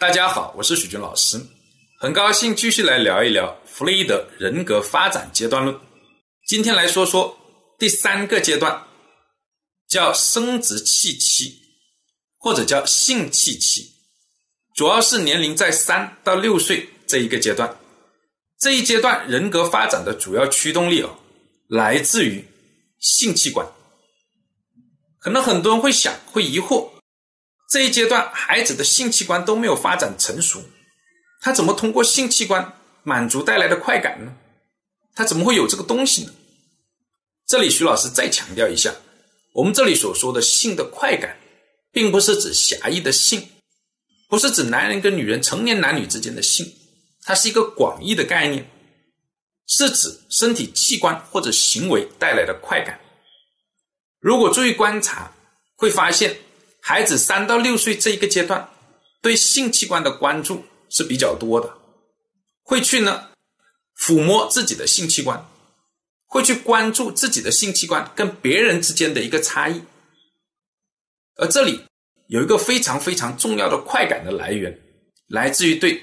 大家好，我是许军老师，很高兴继续来聊一聊弗洛伊德人格发展阶段论。今天来说说第三个阶段，叫生殖器期，或者叫性器期，主要是年龄在三到六岁这一个阶段。这一阶段人格发展的主要驱动力哦，来自于性器官。可能很多人会想，会疑惑。这一阶段，孩子的性器官都没有发展成熟，他怎么通过性器官满足带来的快感呢？他怎么会有这个东西呢？这里徐老师再强调一下，我们这里所说的性的快感，并不是指狭义的性，不是指男人跟女人、成年男女之间的性，它是一个广义的概念，是指身体器官或者行为带来的快感。如果注意观察，会发现。孩子三到六岁这一个阶段，对性器官的关注是比较多的，会去呢抚摸自己的性器官，会去关注自己的性器官跟别人之间的一个差异，而这里有一个非常非常重要的快感的来源，来自于对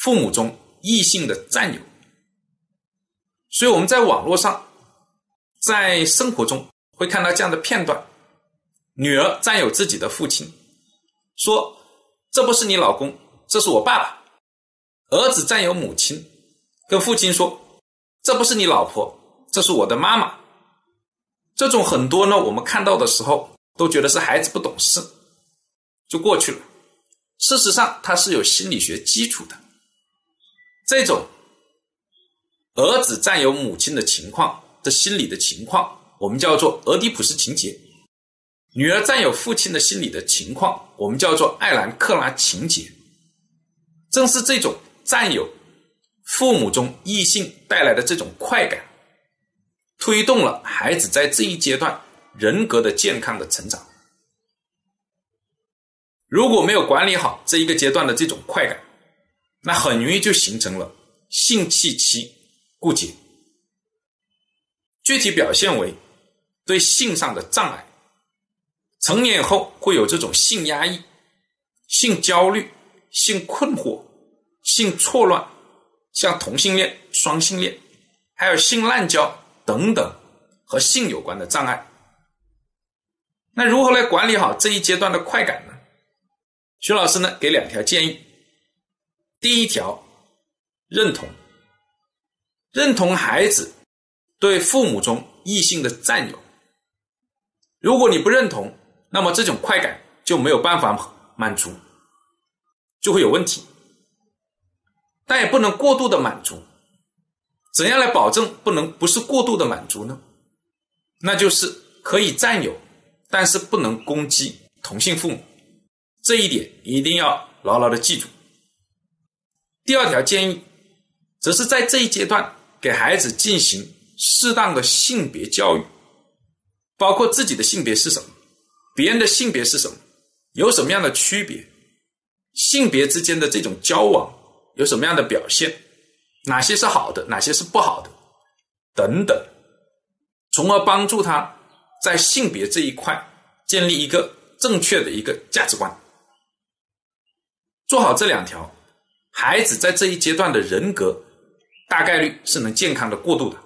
父母中异性的占有，所以我们在网络上，在生活中会看到这样的片段。女儿占有自己的父亲，说：“这不是你老公，这是我爸爸。”儿子占有母亲，跟父亲说：“这不是你老婆，这是我的妈妈。”这种很多呢，我们看到的时候都觉得是孩子不懂事，就过去了。事实上，它是有心理学基础的。这种儿子占有母亲的情况的心理的情况，我们叫做俄狄浦斯情节。女儿占有父亲的心理的情况，我们叫做艾兰克拉情节。正是这种占有父母中异性带来的这种快感，推动了孩子在这一阶段人格的健康的成长。如果没有管理好这一个阶段的这种快感，那很容易就形成了性器期固结，具体表现为对性上的障碍。成年以后会有这种性压抑、性焦虑、性困惑、性错乱，像同性恋、双性恋，还有性滥交等等和性有关的障碍。那如何来管理好这一阶段的快感呢？徐老师呢给两条建议。第一条，认同，认同孩子对父母中异性的占有。如果你不认同，那么这种快感就没有办法满足，就会有问题，但也不能过度的满足。怎样来保证不能不是过度的满足呢？那就是可以占有，但是不能攻击同性父母，这一点一定要牢牢的记住。第二条建议，则是在这一阶段给孩子进行适当的性别教育，包括自己的性别是什么。别人的性别是什么？有什么样的区别？性别之间的这种交往有什么样的表现？哪些是好的？哪些是不好的？等等，从而帮助他在性别这一块建立一个正确的一个价值观。做好这两条，孩子在这一阶段的人格大概率是能健康的过渡的。